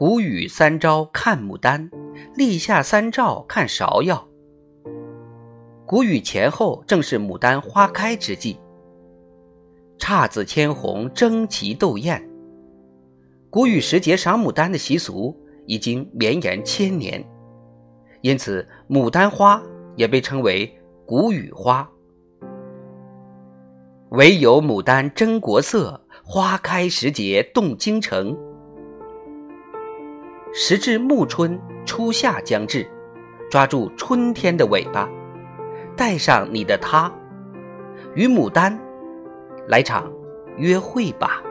谷雨三朝看牡丹，立夏三照看芍药。谷雨前后正是牡丹花开之际，姹紫千红，争奇斗艳。谷雨时节赏牡丹的习俗已经绵延千年，因此牡丹花也被称为谷雨花。唯有牡丹真国色，花开时节动京城。时至暮春，初夏将至，抓住春天的尾巴，带上你的他，与牡丹来场约会吧。